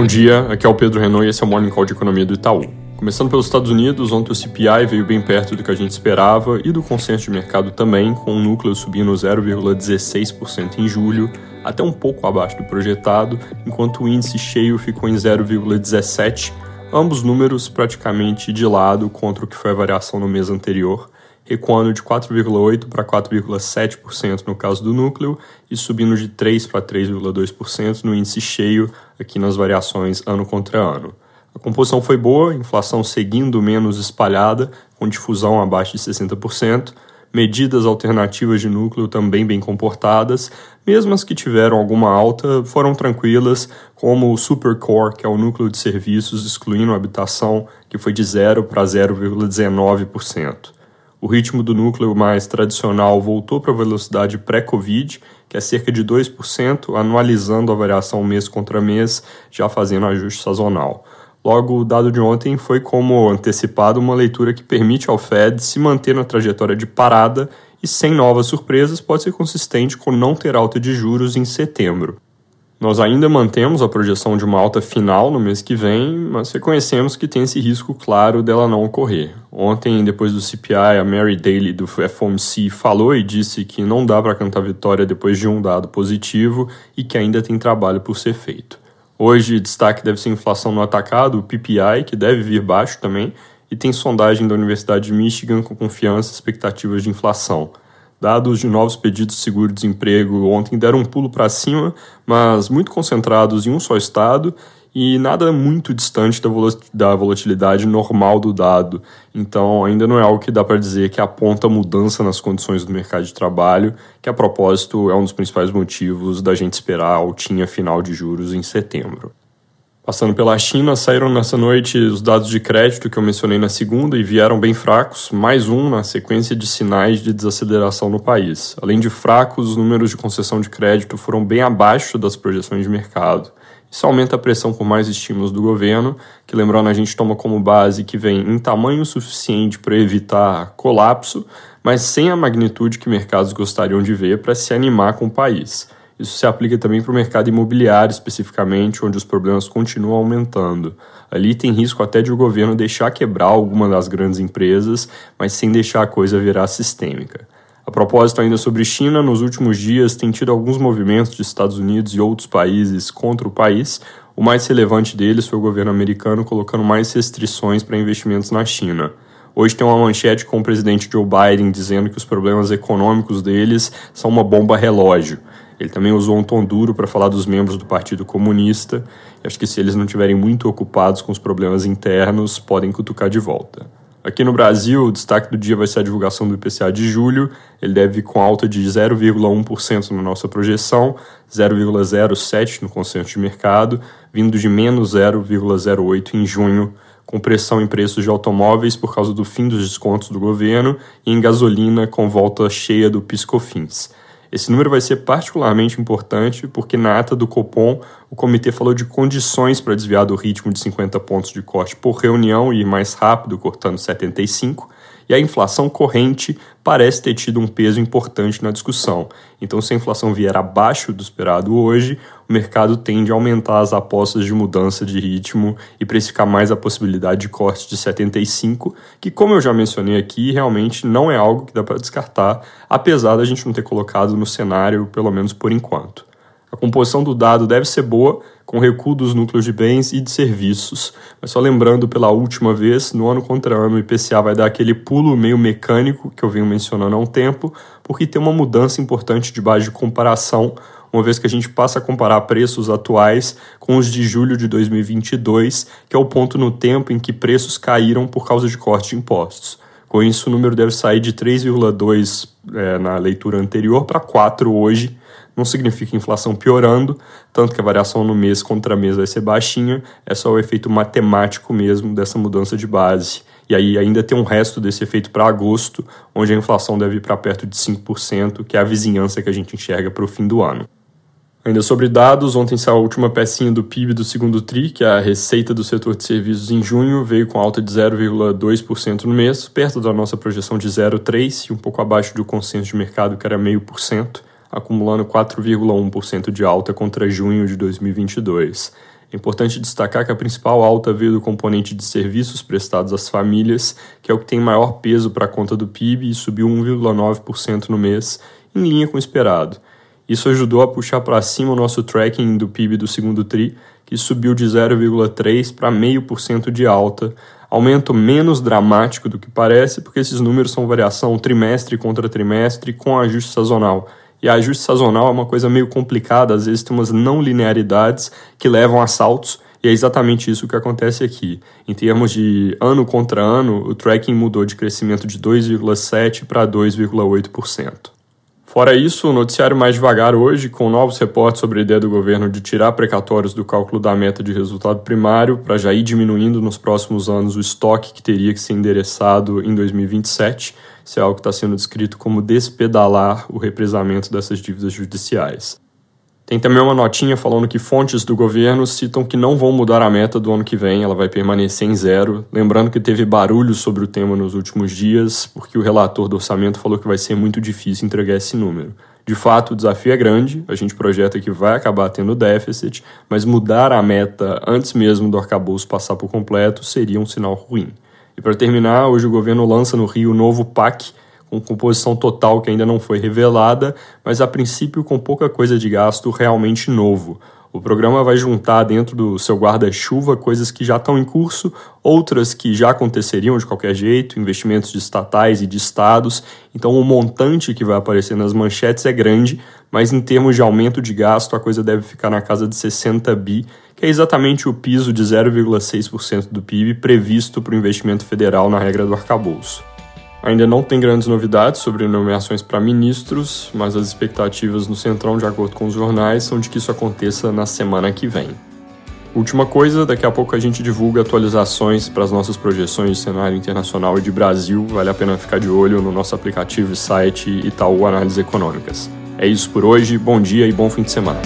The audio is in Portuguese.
Bom dia, aqui é o Pedro Renault e esse é o Morning Call de Economia do Itaú. Começando pelos Estados Unidos, ontem o CPI veio bem perto do que a gente esperava e do consenso de mercado também, com o núcleo subindo 0,16% em julho, até um pouco abaixo do projetado, enquanto o índice cheio ficou em 0,17%, ambos números praticamente de lado contra o que foi a variação no mês anterior recuando de 4,8% para 4,7% no caso do núcleo e subindo de 3% para 3,2% no índice cheio, aqui nas variações ano contra ano. A composição foi boa, inflação seguindo menos espalhada, com difusão abaixo de 60%, medidas alternativas de núcleo também bem comportadas, mesmo as que tiveram alguma alta foram tranquilas, como o Supercore, que é o núcleo de serviços excluindo habitação, que foi de 0 para 0,19%. O ritmo do núcleo mais tradicional voltou para a velocidade pré-Covid, que é cerca de 2%, anualizando a variação mês contra mês, já fazendo ajuste sazonal. Logo, o dado de ontem foi, como antecipado, uma leitura que permite ao Fed se manter na trajetória de parada e, sem novas surpresas, pode ser consistente com não ter alta de juros em setembro. Nós ainda mantemos a projeção de uma alta final no mês que vem, mas reconhecemos que tem esse risco claro dela não ocorrer. Ontem, depois do CPI, a Mary Daly do FOMC falou e disse que não dá para cantar vitória depois de um dado positivo e que ainda tem trabalho por ser feito. Hoje, destaque deve ser inflação no atacado, o PPI, que deve vir baixo também, e tem sondagem da Universidade de Michigan com confiança e expectativas de inflação. Dados de novos pedidos de seguro-desemprego ontem deram um pulo para cima, mas muito concentrados em um só estado e nada muito distante da volatilidade normal do dado. Então, ainda não é algo que dá para dizer que aponta mudança nas condições do mercado de trabalho, que a propósito é um dos principais motivos da gente esperar a altinha final de juros em setembro. Passando pela China, saíram nessa noite os dados de crédito que eu mencionei na segunda e vieram bem fracos, mais um na sequência de sinais de desaceleração no país. Além de fracos, os números de concessão de crédito foram bem abaixo das projeções de mercado. Isso aumenta a pressão por mais estímulos do governo, que lembrando a gente toma como base que vem em tamanho suficiente para evitar colapso, mas sem a magnitude que mercados gostariam de ver para se animar com o país. Isso se aplica também para o mercado imobiliário, especificamente, onde os problemas continuam aumentando. Ali tem risco até de o governo deixar quebrar alguma das grandes empresas, mas sem deixar a coisa virar sistêmica. A propósito, ainda sobre China, nos últimos dias tem tido alguns movimentos de Estados Unidos e outros países contra o país. O mais relevante deles foi o governo americano colocando mais restrições para investimentos na China. Hoje tem uma manchete com o presidente Joe Biden dizendo que os problemas econômicos deles são uma bomba relógio. Ele também usou um tom duro para falar dos membros do Partido Comunista. Acho que se eles não estiverem muito ocupados com os problemas internos, podem cutucar de volta. Aqui no Brasil, o destaque do dia vai ser a divulgação do IPCA de julho. Ele deve vir com alta de 0,1% na nossa projeção, 0,07% no consenso de mercado, vindo de menos 0,08% em junho, com pressão em preços de automóveis por causa do fim dos descontos do governo e em gasolina com volta cheia do PiscoFins. Esse número vai ser particularmente importante porque na ata do Copom o comitê falou de condições para desviar do ritmo de 50 pontos de corte por reunião e ir mais rápido, cortando 75, e a inflação corrente parece ter tido um peso importante na discussão. Então, se a inflação vier abaixo do esperado hoje, o mercado tende a aumentar as apostas de mudança de ritmo e precificar mais a possibilidade de corte de 75, que, como eu já mencionei aqui, realmente não é algo que dá para descartar, apesar da gente não ter colocado no cenário, pelo menos por enquanto. A composição do dado deve ser boa, com recuo dos núcleos de bens e de serviços. Mas só lembrando pela última vez, no ano contra ano o IPCA vai dar aquele pulo meio mecânico que eu venho mencionando há um tempo, porque tem uma mudança importante de base de comparação, uma vez que a gente passa a comparar preços atuais com os de julho de 2022, que é o ponto no tempo em que preços caíram por causa de corte de impostos. Com isso, o número deve sair de 3,2 é, na leitura anterior para 4 hoje, não significa inflação piorando, tanto que a variação no mês contra mês vai ser baixinha, é só o efeito matemático mesmo dessa mudança de base. E aí ainda tem um resto desse efeito para agosto, onde a inflação deve ir para perto de 5%, que é a vizinhança que a gente enxerga para o fim do ano. Ainda sobre dados, ontem saiu a última pecinha do PIB do segundo TRI, que é a receita do setor de serviços em junho, veio com alta de 0,2% no mês, perto da nossa projeção de 0,3% e um pouco abaixo do consenso de mercado, que era 0,5% acumulando 4,1% de alta contra junho de 2022. É importante destacar que a principal alta veio do componente de serviços prestados às famílias, que é o que tem maior peso para a conta do PIB e subiu 1,9% no mês, em linha com o esperado. Isso ajudou a puxar para cima o nosso tracking do PIB do segundo TRI, que subiu de 0,3% para 0,5% de alta, aumento menos dramático do que parece, porque esses números são variação trimestre contra trimestre com ajuste sazonal. E ajuste sazonal é uma coisa meio complicada, às vezes tem umas não linearidades que levam a saltos, e é exatamente isso que acontece aqui. Em termos de ano contra ano, o tracking mudou de crescimento de 2,7% para 2,8%. Fora isso, o noticiário mais devagar hoje, com novos reportes sobre a ideia do governo de tirar precatórios do cálculo da meta de resultado primário para já ir diminuindo nos próximos anos o estoque que teria que ser endereçado em 2027. Isso é algo que está sendo descrito como despedalar o represamento dessas dívidas judiciais. Tem também uma notinha falando que fontes do governo citam que não vão mudar a meta do ano que vem, ela vai permanecer em zero. Lembrando que teve barulho sobre o tema nos últimos dias, porque o relator do orçamento falou que vai ser muito difícil entregar esse número. De fato, o desafio é grande, a gente projeta que vai acabar tendo déficit, mas mudar a meta antes mesmo do arcabouço passar por completo seria um sinal ruim. E para terminar, hoje o governo lança no Rio o novo PAC, com composição total que ainda não foi revelada, mas a princípio com pouca coisa de gasto realmente novo. O programa vai juntar dentro do seu guarda-chuva coisas que já estão em curso, outras que já aconteceriam de qualquer jeito, investimentos de estatais e de estados. Então o montante que vai aparecer nas manchetes é grande, mas em termos de aumento de gasto a coisa deve ficar na casa de 60 bi, que é exatamente o piso de 0,6% do PIB previsto para o investimento federal na regra do arcabouço. Ainda não tem grandes novidades sobre nomeações para ministros, mas as expectativas no Centrão, de acordo com os jornais, são de que isso aconteça na semana que vem. Última coisa, daqui a pouco a gente divulga atualizações para as nossas projeções de cenário internacional e de Brasil. Vale a pena ficar de olho no nosso aplicativo e site Itaú Análises Econômicas. É isso por hoje, bom dia e bom fim de semana.